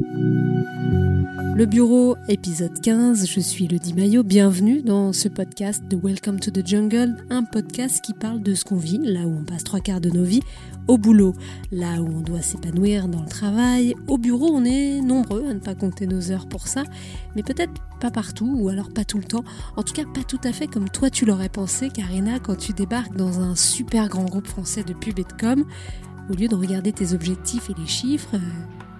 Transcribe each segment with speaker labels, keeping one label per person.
Speaker 1: Le bureau, épisode 15, je suis Lodi Maillot, bienvenue dans ce podcast de Welcome to the Jungle, un podcast qui parle de ce qu'on vit, là où on passe trois quarts de nos vies, au boulot, là où on doit s'épanouir dans le travail, au bureau on est nombreux à ne pas compter nos heures pour ça, mais peut-être pas partout, ou alors pas tout le temps, en tout cas pas tout à fait comme toi tu l'aurais pensé, Karina, quand tu débarques dans un super grand groupe français de pub et de com, au lieu de regarder tes objectifs et les chiffres, euh,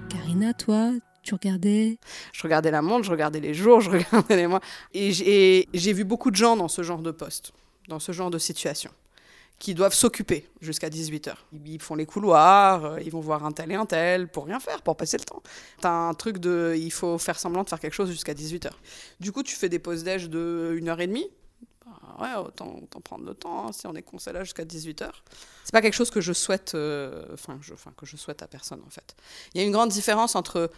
Speaker 1: Karina, toi, tu regardais
Speaker 2: Je regardais la montre, je regardais les jours, je regardais les mois. Et j'ai vu beaucoup de gens dans ce genre de poste, dans ce genre de situation, qui doivent s'occuper jusqu'à 18h. Ils font les couloirs, euh, ils vont voir un tel et un tel pour rien faire, pour passer le temps. T'as un truc de. Il faut faire semblant de faire quelque chose jusqu'à 18h. Du coup, tu fais des pauses déj de 1h30. Bah ouais, autant, prendre le temps hein, si on est coincé là jusqu'à 18h. C'est pas quelque chose que je souhaite, euh, enfin, que je souhaite à personne en fait. Il y a une grande différence entre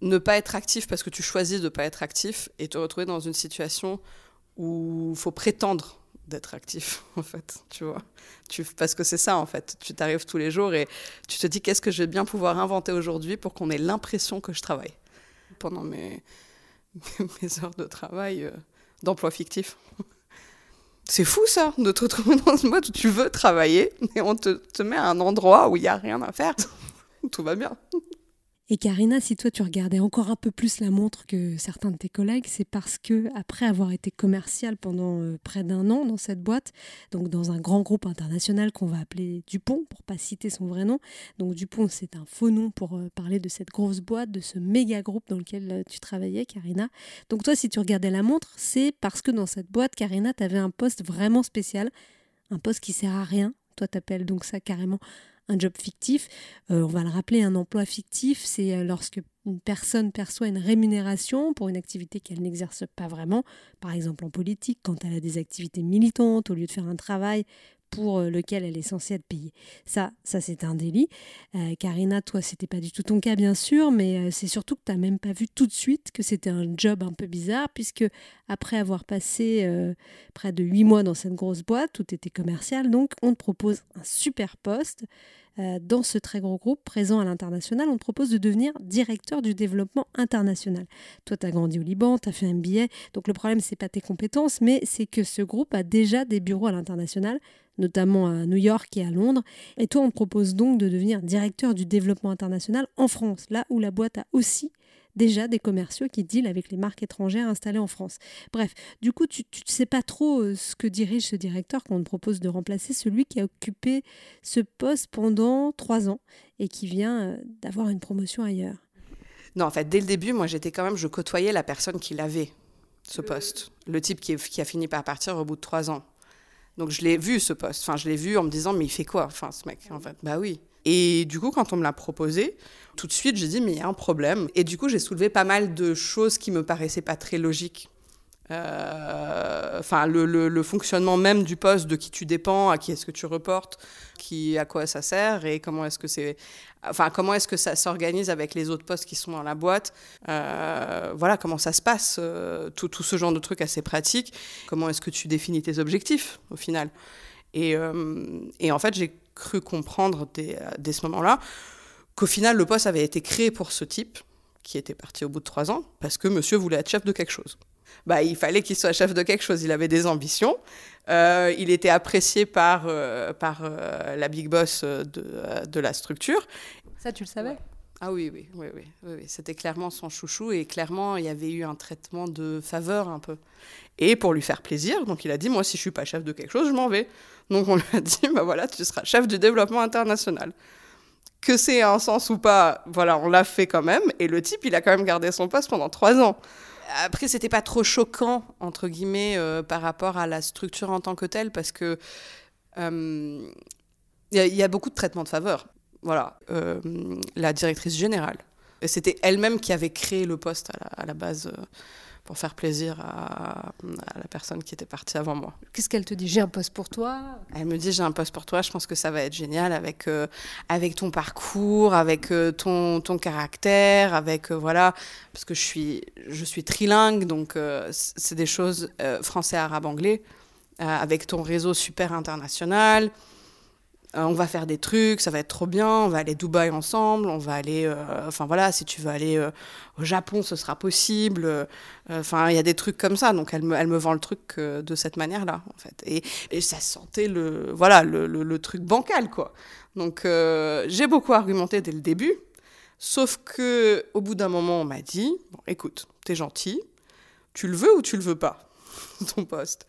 Speaker 2: ne pas être actif parce que tu choisis de ne pas être actif et te retrouver dans une situation où il faut prétendre d'être actif, en fait, tu vois. Parce que c'est ça, en fait. Tu t'arrives tous les jours et tu te dis qu'est-ce que je vais bien pouvoir inventer aujourd'hui pour qu'on ait l'impression que je travaille pendant mes, mes heures de travail euh, d'emploi fictif. C'est fou ça, de te retrouver dans une boîte où tu veux travailler et on te, te met à un endroit où il n'y a rien à faire. Tout va bien.
Speaker 1: Et Karina, si toi tu regardais encore un peu plus la montre que certains de tes collègues, c'est parce que après avoir été commercial pendant euh, près d'un an dans cette boîte, donc dans un grand groupe international qu'on va appeler Dupont pour pas citer son vrai nom. Donc Dupont, c'est un faux nom pour euh, parler de cette grosse boîte, de ce méga groupe dans lequel euh, tu travaillais, Karina. Donc toi, si tu regardais la montre, c'est parce que dans cette boîte, Karina, tu avais un poste vraiment spécial, un poste qui sert à rien. Toi, t'appelles donc ça carrément un job fictif. Euh, on va le rappeler, un emploi fictif, c'est euh, lorsque une personne perçoit une rémunération pour une activité qu'elle n'exerce pas vraiment, par exemple en politique, quand elle a des activités militantes, au lieu de faire un travail pour euh, lequel elle est censée être payée. Ça, ça c'est un délit. Euh, Karina, toi, c'était pas du tout ton cas, bien sûr, mais euh, c'est surtout que tu n'as même pas vu tout de suite que c'était un job un peu bizarre, puisque après avoir passé près de huit mois dans cette grosse boîte, tout était commercial, donc on te propose un super poste. dans ce très gros groupe présent à l'international, on te propose de devenir directeur du développement international. Toi, tu as grandi au Liban, tu as fait un billet, donc le problème, c'est pas tes compétences, mais c'est que ce groupe a déjà des bureaux à l'international notamment à New York et à Londres. Et toi, on te propose donc de devenir directeur du développement international en France, là où la boîte a aussi déjà des commerciaux qui dealent avec les marques étrangères installées en France. Bref, du coup, tu ne sais pas trop euh, ce que dirige ce directeur qu'on te propose de remplacer, celui qui a occupé ce poste pendant trois ans et qui vient euh, d'avoir une promotion ailleurs.
Speaker 2: Non, en fait, dès le début, moi, j'étais quand même, je côtoyais la personne qui l'avait, ce poste. Le type qui, qui a fini par partir au bout de trois ans. Donc je l'ai vu ce poste. Enfin, je l'ai vu en me disant, mais il fait quoi Enfin, ce mec, en fait? Bah oui. Et du coup, quand on me l'a proposé, tout de suite, j'ai dit, mais il y a un problème. Et du coup, j'ai soulevé pas mal de choses qui me paraissaient pas très logiques. Euh, enfin, le, fonctionnement même du poste, de qui tu dépends, à qui est-ce que tu reportes, qui, à quoi ça sert et comment est-ce que c'est, enfin, comment est-ce que ça s'organise avec les autres postes qui sont dans la boîte. Euh, voilà, comment ça se passe, euh, tout, ce genre de trucs assez pratiques. Comment est-ce que tu définis tes objectifs au final. Et, en fait, j'ai cru comprendre dès ce moment-là qu'au final, le poste avait été créé pour ce type qui était parti au bout de trois ans parce que monsieur voulait être chef de quelque chose bah, il fallait qu'il soit chef de quelque chose. Il avait des ambitions. Euh, il était apprécié par, euh, par euh, la big boss de, de, la structure.
Speaker 1: Ça, tu le savais?
Speaker 2: Ah oui, oui, oui, oui, oui, C'était clairement son chouchou et clairement, il y avait eu un traitement de faveur un peu. Et pour lui faire plaisir, donc il a dit, moi, si je suis pas chef de quelque chose, je m'en vais. Donc on lui a dit, bah voilà, tu seras chef du développement international que c'est un sens ou pas, voilà, on l'a fait quand même. Et le type, il a quand même gardé son poste pendant trois ans après, c'était pas trop choquant, entre guillemets, euh, par rapport à la structure en tant que telle, parce que il euh, y, a beaucoup de traitements de faveur. Voilà, euh, la directrice générale. C'était elle-même qui avait créé le poste à la base pour faire plaisir à, la personne qui était partie avant moi.
Speaker 1: Qu'est-ce qu'elle te dit? J'ai un poste pour toi?
Speaker 2: Elle me dit J'ai un poste pour toi, je pense que ça va être génial avec, euh, avec ton parcours, avec euh, ton, ton caractère, avec. Euh, voilà, parce que je suis, je suis trilingue, donc c'est des choses français, arabe, anglais, avec ton réseau super international on va faire des trucs, ça va être trop bien, on va aller Dubaï ensemble, on va aller, enfin voilà, si tu veux aller au Japon, ce sera possible. Enfin, il y a des trucs comme ça, donc elle me, elle me vend le truc de cette manière-là, en fait. Et, ça sentait le, voilà, le truc bancal, quoi. Donc j'ai beaucoup argumenté dès le début, sauf que au bout d'un moment, on m'a dit, bon, écoute, t'es gentil, tu le veux ou tu le veux pas, ton poste.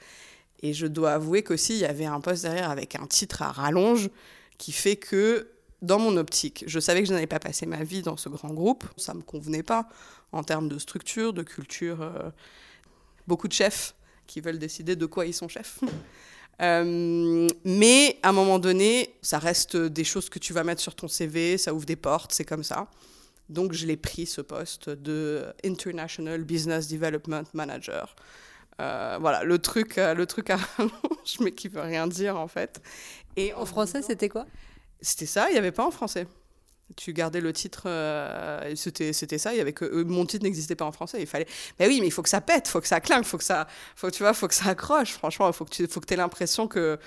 Speaker 2: Et je dois avouer qu'aussi, il y avait un poste derrière avec un titre à rallonge qui fait que, dans mon optique, je savais que je n'allais pas passer ma vie dans ce grand groupe. Ça ne me convenait pas en termes de structure, de culture. Euh, beaucoup de chefs qui veulent décider de quoi ils sont chefs. Euh, mais à un moment donné, ça reste des choses que tu vas mettre sur ton CV, ça ouvre des portes, c'est comme ça. Donc je l'ai pris ce poste de International Business Development Manager. Euh, voilà, le truc, euh, le truc à rallonge, mais qui veut rien dire en fait.
Speaker 1: Et en, français, c'était quoi?
Speaker 2: C'était ça, il n'y avait pas en français. Tu gardais le titre, euh, c'était, c'était ça, il y avait que mon titre n'existait pas en français, il fallait Mais oui, mais il faut que ça pète, il faut que ça clinque, faut que ça faut tu vois, faut que ça accroche, franchement, il faut que tu faut que aies l'impression que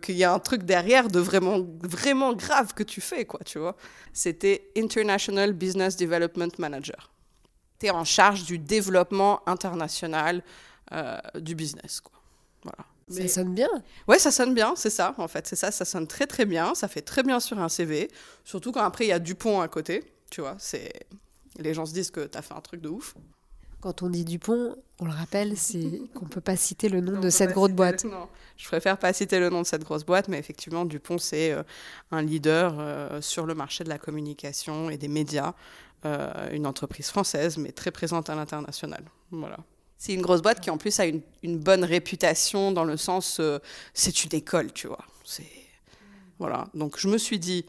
Speaker 2: qu'il y a un truc derrière de vraiment vraiment grave que tu fais quoi, tu vois. C'était International Business Development Manager. Tu es en charge du développement international euh, du business. Quoi.
Speaker 1: Voilà. Ça sonne bien.
Speaker 2: Ouais, ça sonne bien, c'est ça, en fait. C'est ça, ça sonne très très bien. Ça fait très bien sur un CV. Surtout quand après il y a Dupont à côté. Tu vois, c'est. Les gens se disent que tu as fait un truc de ouf.
Speaker 1: Quand on dit Dupont, on le rappelle, c'est qu'on peut pas citer le nom de cette grosse boîte.
Speaker 2: Non, je préfère pas citer le nom de cette grosse boîte, mais effectivement, Dupont, c'est euh, un leader euh, sur le marché de la communication et des médias. une entreprise française, mais très présente à l'international. Voilà. C'est une grosse boîte qui en plus a une, bonne réputation dans le sens euh, c'est une école, tu vois. C'est voilà. Donc je me suis dit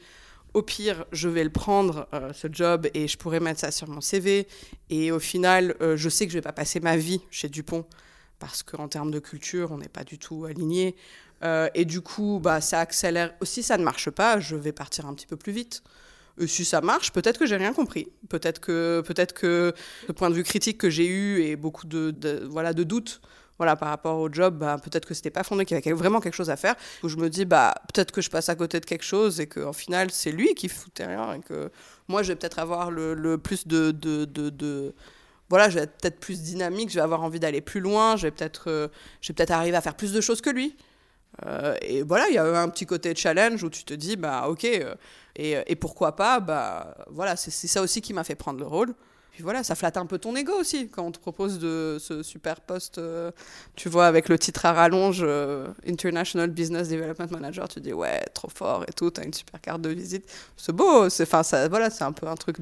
Speaker 2: au pire je vais le prendre euh, ce job et je pourrais mettre ça sur mon CV et au final euh, je sais que je vais pas passer ma vie chez Dupont parce qu'en termes de culture on n'est pas du tout aligné et du coup bah ça accélère. Aussi ça ne marche pas, je vais partir un petit peu plus vite. Euh, si ça marche, peut-être que j'ai rien compris. Peut-être que, peut-être que le point de vue critique que j'ai eu et beaucoup de, voilà, de doutes voilà, par rapport au job, bah, peut-être que c'était pas fondé, qu'il y avait vraiment quelque chose à faire. Où je me dis, bah, peut-être que je passe à côté de quelque chose et qu'en final, c'est lui qui foutait rien. Et que moi, je vais peut-être avoir le, le, plus de, de, de, Voilà, je vais être peut-être plus dynamique, je vais avoir envie d'aller plus loin, je vais peut-être euh, peut arriver à faire plus de choses que lui. Euh, et voilà, il y a un petit côté challenge où tu te dis, bah ok, euh, et, pourquoi pas, bah voilà, c'est ça aussi qui m'a fait prendre le rôle. Puis voilà, ça flatte un peu ton ego aussi quand on te propose de ce super poste, euh, tu vois, avec le titre à rallonge International Business Development Manager, tu dis ouais, trop fort et tout, t'as une super carte de visite, c'est beau, c'est voilà, un peu un truc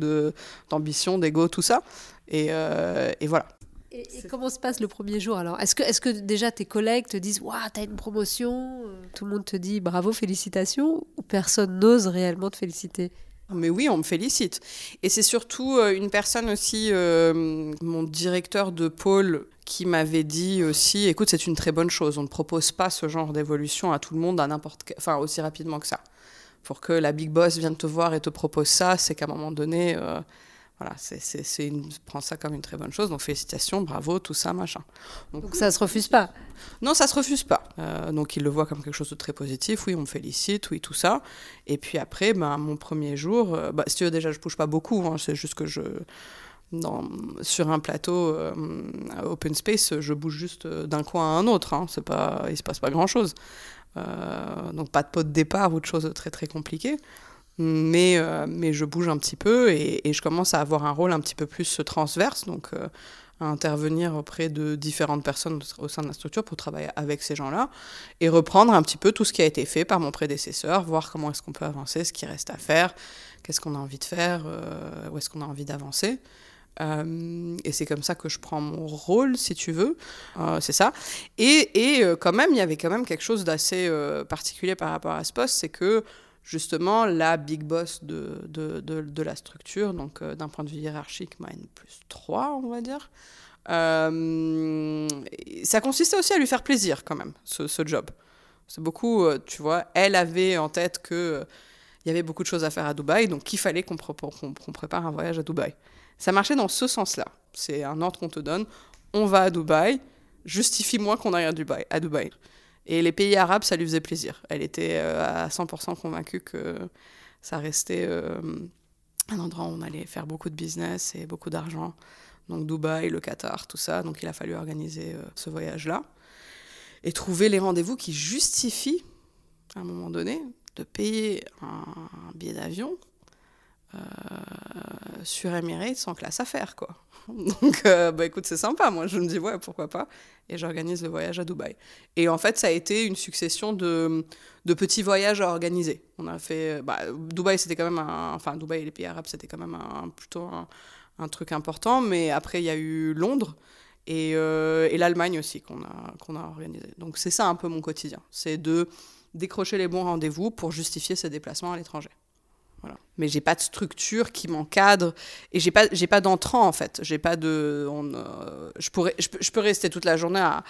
Speaker 2: d'ambition, d'ego, tout ça, et, et voilà.
Speaker 1: Et, comment se passe le premier jour alors? Est-ce que, est que déjà tes collègues te disent Waouh, t'as une promotion Tout le monde te dit bravo, félicitations Ou personne n'ose réellement te féliciter?
Speaker 2: Mais oui, on me félicite. Et c'est surtout euh, une personne aussi, euh, mon directeur de pôle, qui m'avait dit aussi, écoute, c'est une très bonne chose. On ne propose pas ce genre d'évolution à tout le monde à n'importe, enfin aussi rapidement que ça. Pour que la big boss vienne te voir et te propose ça, c'est qu'à un moment donné, euh, voilà, c'est une, prends ça comme une très bonne chose. Donc félicitations, bravo, tout ça, machin.
Speaker 1: Donc, ça se refuse pas.
Speaker 2: Non, ça se refuse pas. Euh, donc il le voit comme quelque chose de très positif. Oui, on me félicite, oui, tout ça. Et puis après, ben, mon premier jour, euh, bah, si tu veux déjà, je bouge pas beaucoup. Hein, c'est juste que je dans, sur un plateau euh, open space, je bouge juste d'un coin à un autre. Hein, c'est pas, il se passe pas grand chose. donc pas de pot de départ ou de choses très très compliquées mais, euh, mais je bouge un petit peu et, je commence à avoir un rôle un petit peu plus transverse, donc euh, à intervenir auprès de différentes personnes au sein de la structure pour travailler avec ces gens-là et reprendre un petit peu tout ce qui a été fait par mon prédécesseur, voir comment est-ce qu'on peut avancer, ce qui reste à faire, qu'est-ce qu'on a envie de faire, euh, où est-ce qu'on a envie d'avancer. et c'est comme ça que je prends mon rôle, si tu veux. c'est ça. Et, et quand même, il y avait quand même quelque chose d'assez particulier par rapport à ce poste, c'est que justement la big boss de, de, de, la structure, donc euh, d'un point de vue hiérarchique, ma N plus 3, on va dire. Euh, ça consistait aussi à lui faire plaisir quand même, ce, ce job. C'est beaucoup, euh, tu vois, elle avait en tête que il y avait beaucoup de choses à faire à Dubaï, donc qu'il fallait qu'on prépare un voyage à Dubaï. Ça marchait dans ce sens-là. C'est un ordre qu'on te donne. On va à Dubaï, justifie-moi qu'on aille à Dubaï. À Dubaï. Et les pays arabes, ça lui faisait plaisir. Elle était à 100% convaincue que ça restait un endroit où on allait faire beaucoup de business et beaucoup d'argent. Donc Dubaï, le Qatar, tout ça. Donc il a fallu organiser ce voyage-là et trouver les rendez-vous qui justifient, à un moment donné, de payer un billet d'avion euh, sur Emirates sans classe à faire, quoi. Donc, euh, bah écoute, c'est sympa. Moi, je me dis, ouais, pourquoi pas. Et j'organise le voyage à Dubaï. Et en fait, ça a été une succession de, petits voyages à organiser. On a fait. Bah, Dubaï, c'était quand même un. Enfin, Dubaï et les pays arabes, c'était quand même un, plutôt un, truc important. Mais après, il y a eu Londres et, euh, l'Allemagne aussi qu'on a, a organisé. Donc, c'est ça un peu mon quotidien. C'est de décrocher les bons rendez-vous pour justifier ses déplacements à l'étranger. Mais j'ai pas de structure qui m'encadre et j'ai pas j'ai pas d'entrant en fait. J'ai pas de euh, je pourrais je, peux rester toute la journée à,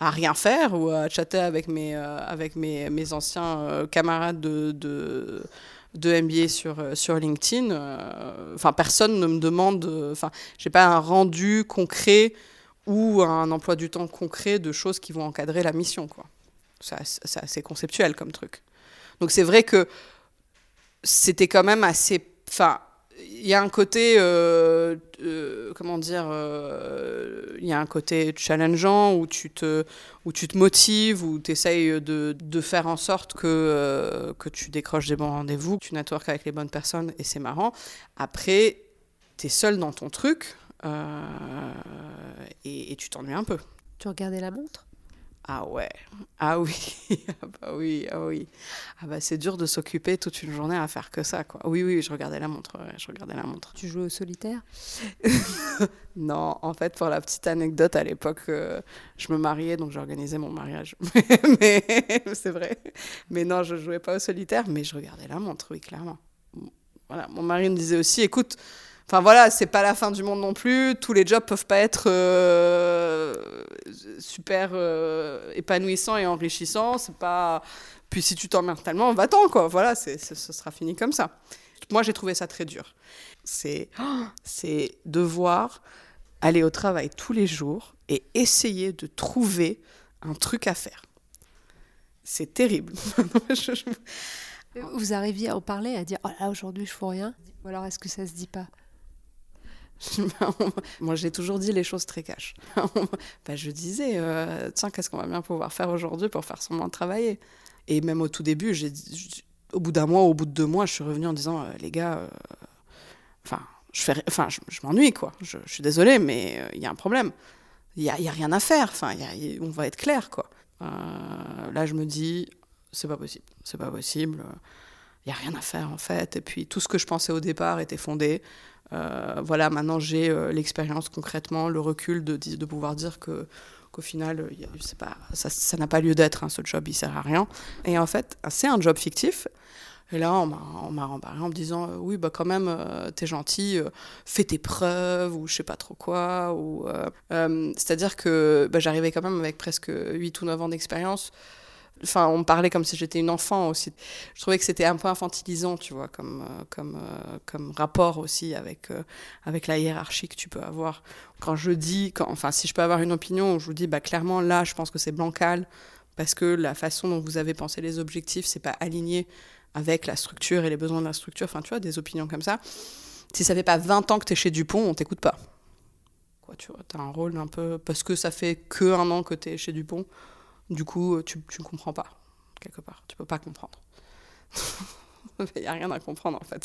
Speaker 2: à, rien faire ou à chatter avec mes euh, avec mes, mes anciens euh, camarades de, de de MBA sur, sur LinkedIn. Enfin, personne ne me demande. Enfin, j'ai pas un rendu concret ou un emploi du temps concret de choses qui vont encadrer la mission, quoi. C'est assez conceptuel comme truc. Donc c'est vrai que c'était quand même assez. Enfin, il y a un côté. Euh, euh, comment dire euh, Il y a un côté challengeant où tu te, où tu te motives, où tu essayes de, de, faire en sorte que, que tu décroches des bons rendez-vous, que tu networks avec les bonnes personnes et c'est marrant. Après, tu es seul dans ton truc et, et tu t'ennuies un peu.
Speaker 1: Tu regardais la montre?
Speaker 2: Ah ouais, ah oui, ah bah oui, ah oui. Ah bah c'est dur de s'occuper toute une journée à faire que ça, quoi. Oui, oui, je regardais la montre, je regardais la montre.
Speaker 1: Tu jouais au solitaire?
Speaker 2: Non, en fait, pour la petite anecdote, à l'époque, euh, je me mariais, donc j'organisais mon mariage. mais c'est vrai. Mais non, je jouais pas au solitaire, mais je regardais la montre, oui, clairement. Voilà, mon mari me disait aussi, écoute, Enfin voilà, c'est pas la fin du monde non plus. Tous les jobs peuvent pas être euh, super euh, épanouissants et enrichissants. C'est pas. Puis si tu t'emmerdes tellement, va-t'en quoi. Voilà, ce sera fini comme ça. Moi, j'ai trouvé ça très dur. C'est, c'est devoir aller au travail tous les jours et essayer de trouver un truc à faire. C'est terrible.
Speaker 1: Vous arriviez à en parler, à dire oh là aujourd'hui je fais rien, ou alors est-ce que ça se dit pas?
Speaker 2: Moi, j'ai toujours dit les choses très cash. bah, je disais, euh, tiens, qu'est-ce qu'on va bien pouvoir faire aujourd'hui pour faire semblant de travailler? Et même au tout début, au bout d'un mois, au bout de deux mois, je suis revenue en disant, euh, les gars, euh, je, fais, enfin, je, m'ennuie, quoi. Je, suis désolée, mais il y a un problème. Il n'y a, y a, rien à faire. Enfin, on va être clair, quoi. là, je me dis, c'est pas possible. C'est pas possible. Il n'y a rien à faire, en fait. Et puis, tout ce que je pensais au départ était fondé. Euh, voilà, maintenant j'ai euh, l'expérience concrètement, le recul de, de pouvoir dire que qu'au final, pas, ça n'a pas lieu d'être, hein, ce job, il sert à rien. Et en fait, c'est un job fictif. Et là, on m'a rembarré en me disant euh, Oui, bah quand même, t'es gentil, fais tes preuves, ou je sais pas trop quoi. C'est-à-dire que bah, j'arrivais quand même avec presque 8 ou 9 ans d'expérience. Enfin, on me parlait comme si j'étais une enfant aussi. Je trouvais que c'était un peu infantilisant, tu vois, comme, euh, comme, euh, comme rapport aussi avec, euh, avec la hiérarchie que tu peux avoir. Quand je dis, enfin, si je peux avoir une opinion, je vous dis, bah, clairement, là, je pense que c'est bancal, parce que la façon dont vous avez pensé les objectifs, c'est pas aligné avec la structure et les besoins de la structure. Enfin, tu vois, des opinions comme ça. Si ça fait pas 20 ans que tu es chez Dupont, on t'écoute pas. Quoi, tu vois, as un rôle un peu. Parce que ça fait que un an que tu es chez Dupont du coup, euh, tu ne comprends pas, quelque part. Tu peux pas comprendre. Il n'y a rien à comprendre, en fait.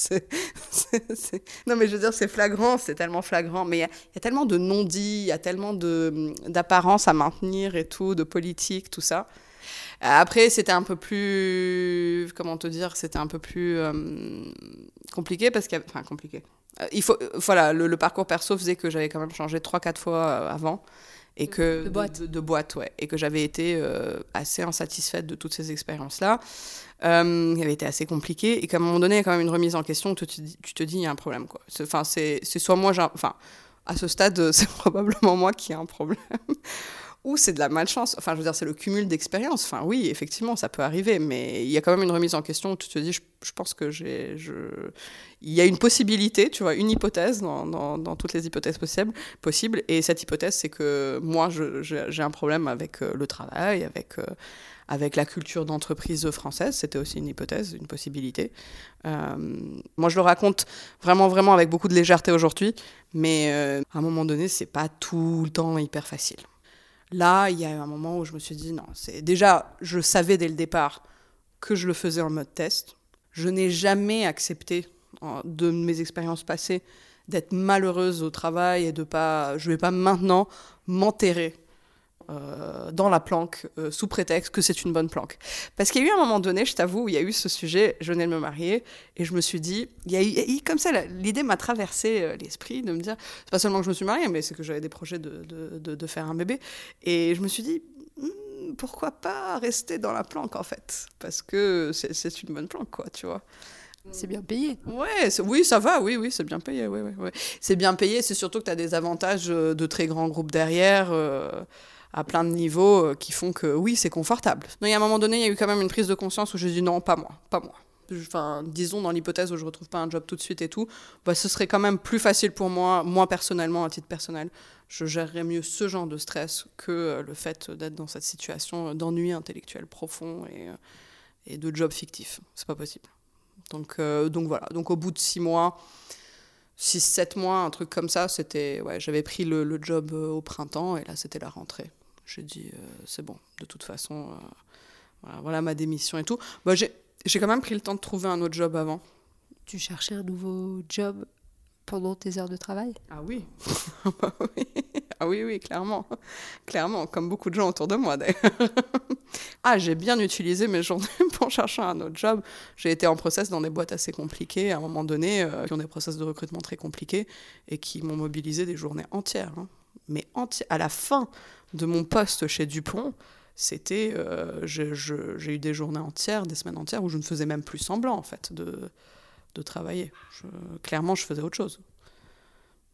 Speaker 2: Non, mais je veux dire, c'est flagrant, c'est tellement flagrant. Mais il y, a tellement de non-dits, il y a tellement d'apparence à maintenir et tout, de politique, tout ça. Après, c'était un peu plus. Comment te dire C'était un peu plus euh, compliqué parce qu'il Enfin, compliqué. Euh, il faut, voilà, le, parcours perso faisait que j'avais quand même changé 3-4 fois avant et que
Speaker 1: de boîte,
Speaker 2: de, boîte ouais, et que j'avais été euh, assez insatisfaite de toutes ces expériences-là. Euh, avait été assez compliqué et qu'à un moment donné, il y a quand même une remise en question. Tu te, tu te dis, il y a un problème quoi. Enfin, c'est soit moi, enfin, à ce stade, c'est probablement moi qui ai un problème, ou c'est de la malchance. Enfin, je veux dire, c'est le cumul d'expériences. Enfin, oui, effectivement, ça peut arriver, mais il y a quand même une remise en question où tu te dis, je, pense que j'ai. Il y a une possibilité, tu vois, une hypothèse dans, toutes les hypothèses possibles, possibles. Et cette hypothèse, c'est que moi, j'ai un problème avec euh, le travail, avec. Euh, avec la culture d'entreprise française, c'était aussi une hypothèse, une possibilité. Euh, moi, je le raconte vraiment, vraiment avec beaucoup de légèreté aujourd'hui, mais à un moment donné, c'est pas tout le temps hyper facile. Là, il y a eu un moment où je me suis dit non, c'est déjà, je savais dès le départ que je le faisais en mode test. Je n'ai jamais accepté de mes expériences passées d'être malheureuse au travail et de pas, je vais pas maintenant m'enterrer euh, dans la planque euh, sous prétexte que c'est une bonne planque. Parce qu'il y a eu un moment donné, je t'avoue, où il y a eu ce sujet, je venais de me marier, et je me suis dit, il y a eu, comme ça, l'idée m'a traversé euh, l'esprit de me dire, c'est pas seulement que je me suis mariée, mais c'est que j'avais des projets de, de, de, faire un bébé. Et je me suis dit, hmm, pourquoi pas rester dans la planque en fait? Parce que c'est une bonne planque, quoi, tu vois.
Speaker 1: C'est bien payé.
Speaker 2: Ouais, oui, ça va, oui, oui, c'est bien payé. Ouais, ouais, ouais. C'est bien payé, c'est surtout que tu as des avantages de très grands groupes derrière à plein de niveaux euh, qui font que oui, c'est confortable. il y a un moment donné, il y a eu quand même une prise de conscience où j'ai dit non, pas moi, pas moi. Enfin, disons dans l'hypothèse où je retrouve pas un job tout de suite et tout, bah, ce serait quand même plus facile pour moi, moi personnellement, à titre personnel. Je gérerais mieux ce genre de stress que euh, le fait d'être dans cette situation d'ennui intellectuel profond et, euh, de job fictif. C'est pas possible. Donc, donc voilà. Donc au bout de six mois, 6-7 mois, un truc comme ça, c'était. Ouais, j'avais pris le, le, job au printemps et là c'était la rentrée. J'ai dit, euh, c'est bon, de toute façon, euh, voilà, ma démission et tout. Bah, j'ai quand même pris le temps de trouver un autre job avant.
Speaker 1: Tu cherchais un nouveau job? Pendant tes heures de travail?
Speaker 2: Ah oui. Ah oui, oui, clairement. Clairement, comme beaucoup de gens autour de moi d'ailleurs. ah, j'ai bien utilisé mes journées pour chercher un autre job. J'ai été en process dans des boîtes assez compliquées à un moment donné, euh, qui ont des process de recrutement très compliqués et qui m'ont mobilisé des journées entières. Hein. Mais à la fin de mon poste chez Dupont, c'était. Euh, j'ai eu des journées entières, des semaines entières où je ne faisais même plus semblant, en fait, de, de travailler. clairement, je faisais autre chose.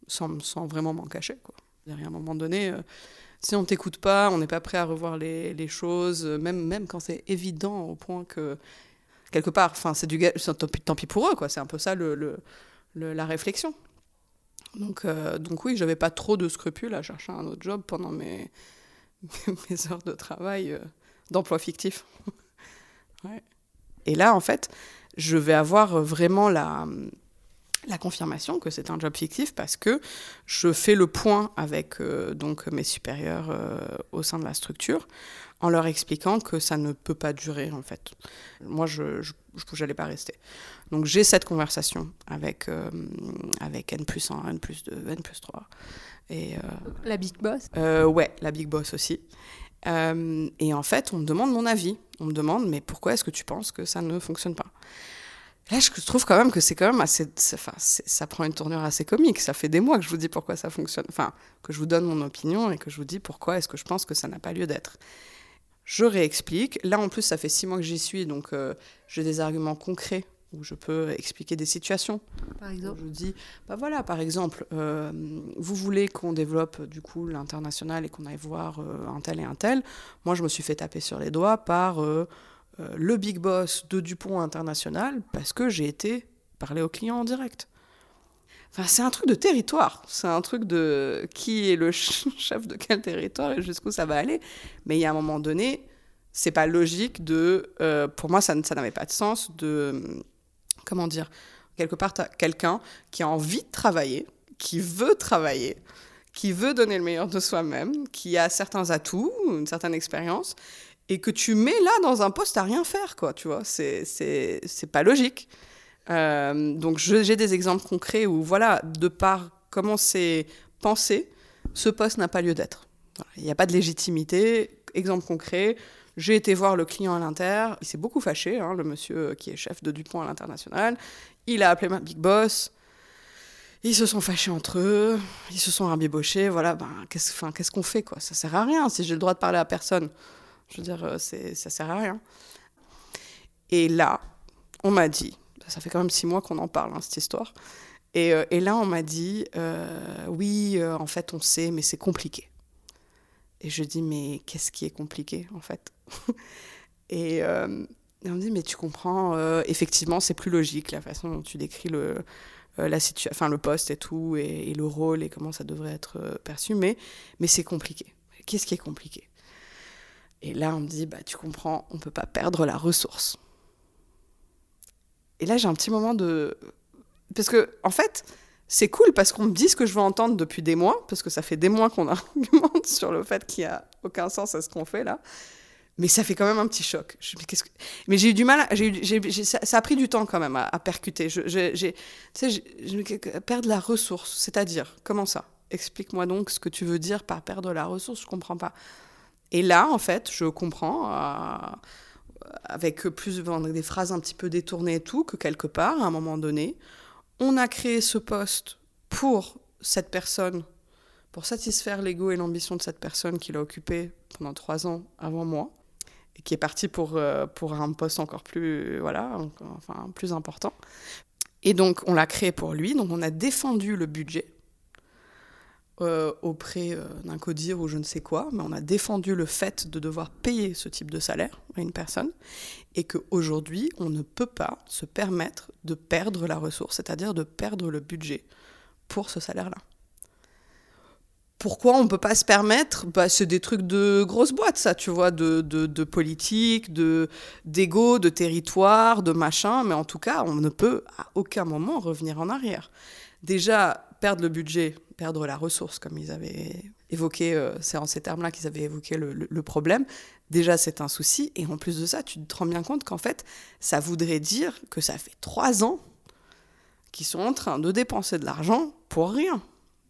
Speaker 2: Sans, vraiment m'en cacher, quoi. À un moment donné, euh, si on t'écoute pas, on n'est pas prêt à revoir les, choses, même, même quand c'est évident au point que, quelque part, enfin, c'est du tant, tant pis pour eux, quoi. C'est un peu ça le, le, la réflexion. Donc, euh, donc oui, j'avais pas trop de scrupules à chercher un autre job pendant mes, mes heures de travail euh, d'emploi fictif. Et là, en fait, je vais avoir vraiment la, la confirmation que c'est un job fictif parce que je fais le point avec euh, donc mes supérieurs au sein de la structure en leur expliquant que ça ne peut pas durer en fait. Moi, je n'allais pas rester. Donc j'ai cette conversation avec, euh, avec N plus 1, N plus 2, N plus 3.
Speaker 1: Et, euh, la Big Boss?
Speaker 2: euh, Ouais, la Big Boss aussi. Et en fait, on me demande mon avis. On me demande, mais pourquoi est-ce que tu penses que ça ne fonctionne pas? Là, je trouve quand même que c'est quand même assez. Enfin, ça prend une tournure assez comique. Ça fait des mois que je vous dis pourquoi ça fonctionne. Enfin, que je vous donne mon opinion et que je vous dis pourquoi est-ce que je pense que ça n'a pas lieu d'être. Je réexplique. Là, en plus, ça fait six mois que j'y suis, donc j'ai des arguments concrets où je peux expliquer des situations.
Speaker 1: Par exemple
Speaker 2: Je dis, bah voilà, par exemple, euh, vous voulez qu'on développe du coup l'international et qu'on aille voir euh, un tel et un tel. Moi, je me suis fait taper sur les doigts par euh, le big boss de Dupont International parce que j'ai été parler aux clients en direct. Enfin, c'est un truc de territoire. C'est un truc de qui est le chef de quel territoire et jusqu'où ça va aller. Mais il y a un moment donné, c'est pas logique de. pour moi, ça, ça n'avait pas de sens de comment dire, quelque part, tu as quelqu'un qui a envie de travailler, qui veut travailler, qui veut donner le meilleur de soi-même, qui a certains atouts, une certaine expérience, et que tu mets là dans un poste à rien faire, quoi, tu vois. C'est, pas logique. Euh, donc j'ai des exemples concrets où, voilà, de par comment c'est pensé, ce poste n'a pas lieu d'être. Il n'y a pas de légitimité. Exemple concret, j'ai été voir le client à l'inter, il s'est beaucoup fâché, hein, le monsieur qui est chef de Dupont à l'international. Il a appelé ma big boss. Ils se sont fâchés entre eux, ils se sont rabibochés, voilà, ben, qu'est-ce qu'on fait, quoi? Ça sert à rien, si j'ai le droit de parler à personne. Je veux dire, euh, ça sert à rien. Et là, on m'a dit, ça fait quand même six mois qu'on en parle, hein, cette histoire, et, euh, et, là, on m'a dit, euh, oui, en fait, on sait, mais c'est compliqué. Et je dis, mais qu'est-ce qui est compliqué en fait? et, euh, et, on me dit, mais tu comprends, euh, effectivement, c'est plus logique la façon dont tu décris le, euh, la enfin, le poste et tout, et, le rôle et comment ça devrait être perçu, mais, mais c'est compliqué. Qu'est-ce qui est compliqué? Et là, on me dit, bah, tu comprends, on ne peut pas perdre la ressource. Et là, j'ai un petit moment de. Parce que, en fait, c'est cool parce qu'on me dit ce que je veux entendre depuis des mois, parce que ça fait des mois qu'on argumente sur le fait qu'il n'y a aucun sens à ce qu'on fait là. Mais ça fait quand même un petit choc. Mais, j'ai eu du mal, ça, a pris du temps quand même à, percuter. Je, j'ai, perdre la ressource, c'est-à-dire, comment ça? Explique-moi donc ce que tu veux dire par perdre la ressource, je comprends pas. Et là, en fait, je comprends, euh, avec plus des phrases un petit peu détournées et tout, que quelque part, à un moment donné, on a créé ce poste pour cette personne, pour satisfaire l'ego et l'ambition de cette personne qui l'a occupé pendant trois ans avant moi qui est parti pour, euh, pour un poste encore plus, voilà, enfin, plus important. Et donc, on l'a créé pour lui, donc on a défendu le budget euh, auprès euh, d'un codir ou je ne sais quoi, mais on a défendu le fait de devoir payer ce type de salaire à une personne. Et qu'aujourd'hui, on ne peut pas se permettre de perdre la ressource, c'est-à-dire de perdre le budget pour ce salaire-là pourquoi on peut pas se permettre bah, C'est des trucs de grosses boîtes, ça, tu vois, de, politique, de d'ego, de territoire, de machin. Mais en tout cas, on ne peut à aucun moment revenir en arrière. Déjà, perdre le budget, perdre la ressource, comme ils avaient évoqué, euh, c'est en ces termes-là qu'ils avaient évoqué le, le problème. Déjà, c'est un souci. Et en plus de ça, tu te rends bien compte qu'en fait, ça voudrait dire que ça fait trois ans qu'ils sont en train de dépenser de l'argent pour rien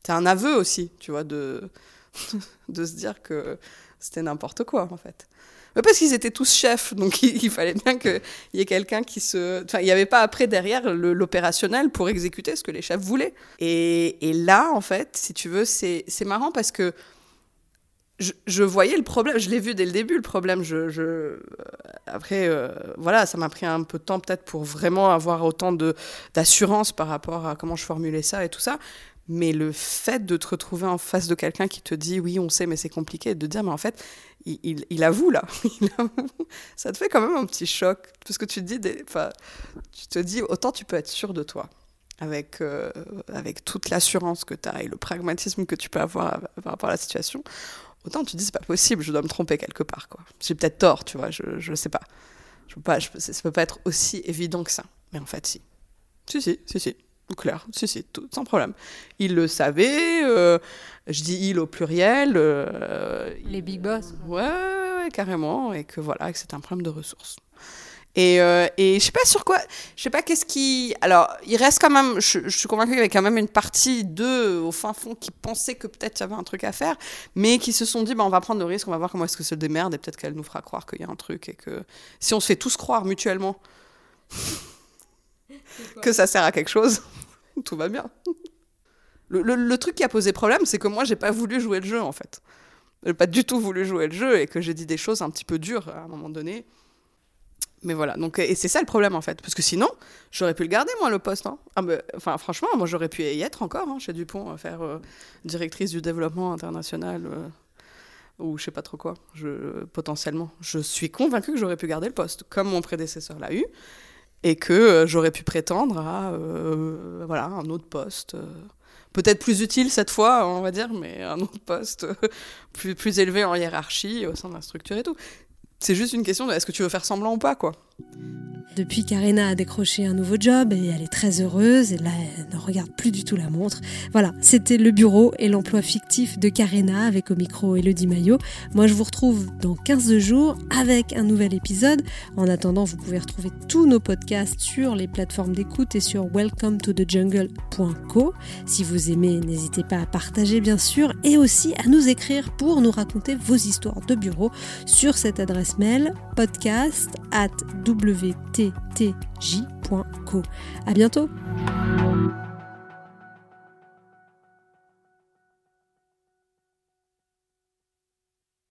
Speaker 2: c'est un aveu aussi, tu vois, de, de se dire que c'était n'importe quoi, en fait. Mais parce qu'ils étaient tous chefs, donc il, fallait bien qu'il y ait quelqu'un qui se... Enfin, il n'y avait pas après derrière l'opérationnel pour exécuter ce que les chefs voulaient. Et, là, en fait, si tu veux, c'est marrant parce que je, voyais le problème, je l'ai vu dès le début, le problème. Je, je... Après, euh, voilà, ça m'a pris un peu de temps peut-être pour vraiment avoir autant d'assurance par rapport à comment je formulais ça et tout ça. Mais le fait de te retrouver en face de quelqu'un qui te dit oui, on sait, mais c'est compliqué, de dire mais en fait, il, il, avoue là, ça te fait quand même un petit choc parce que tu te dis, des, tu te dis autant tu peux être sûr de toi avec, euh, avec toute l'assurance que tu as et le pragmatisme que tu peux avoir par rapport à la situation, autant tu te dis c'est pas possible, je dois me tromper quelque part quoi. J'ai peut-être tort, tu vois, je je sais pas. Je peux je, ça peut pas être aussi évident que ça. Mais en fait, si. Si, si, si, si. Claire, si, si, tout, sans problème. Il le savait, euh, je dis il au pluriel. Euh,
Speaker 1: Les big boss.
Speaker 2: Ouais, ouais, ouais, carrément, et que voilà, que c'est un problème de ressources. Et, euh, et je sais pas sur quoi, je sais pas qu'est-ce qui. Alors, il reste quand même, je, je suis convaincue qu'il y avait quand même une partie d'eux au fin fond qui pensaient que peut-être il y avait un truc à faire, mais qui se sont dit, bah, on va prendre le risque, on va voir comment est-ce que se démerde, et peut-être qu'elle nous fera croire qu'il y a un truc, et que si on se fait tous croire mutuellement que ça sert à quelque chose, tout va bien. Le, truc qui a posé problème, c'est que moi, j'ai pas voulu jouer le jeu, en fait. J'ai pas du tout voulu jouer le jeu et que j'ai dit des choses un petit peu dures à un moment donné. Mais voilà, donc, et c'est ça le problème, en fait. Parce que sinon, j'aurais pu le garder, moi, le poste. Hein. Ah, enfin, franchement, moi, j'aurais pu y être encore, hein, chez Dupont, faire euh, directrice du développement international. Euh, ou je sais pas trop quoi, je, potentiellement. Je suis convaincue que j'aurais pu garder le poste, comme mon prédécesseur l'a eu et que euh, j'aurais pu prétendre à euh, voilà, un autre poste. Euh, peut-être plus utile cette fois, on va dire, mais un autre poste plus, plus élevé en hiérarchie au sein de la structure et tout. C'est juste une question de est-ce que tu veux faire semblant ou pas, quoi.
Speaker 1: Depuis qu'Arena a décroché un nouveau job et elle est très heureuse, et là elle ne regarde plus du tout la montre. Voilà, c'était le bureau et l'emploi fictif de Karena avec au micro Elodie Maillot. Moi je vous retrouve dans 15 jours avec un nouvel épisode. En attendant, vous pouvez retrouver tous nos podcasts sur les plateformes d'écoute et sur welcome to the jungle.co. Si vous aimez, n'hésitez pas à partager bien sûr et aussi à nous écrire pour nous raconter vos histoires de bureau sur cette adresse mail podcast at wt ttj.co. À bientôt!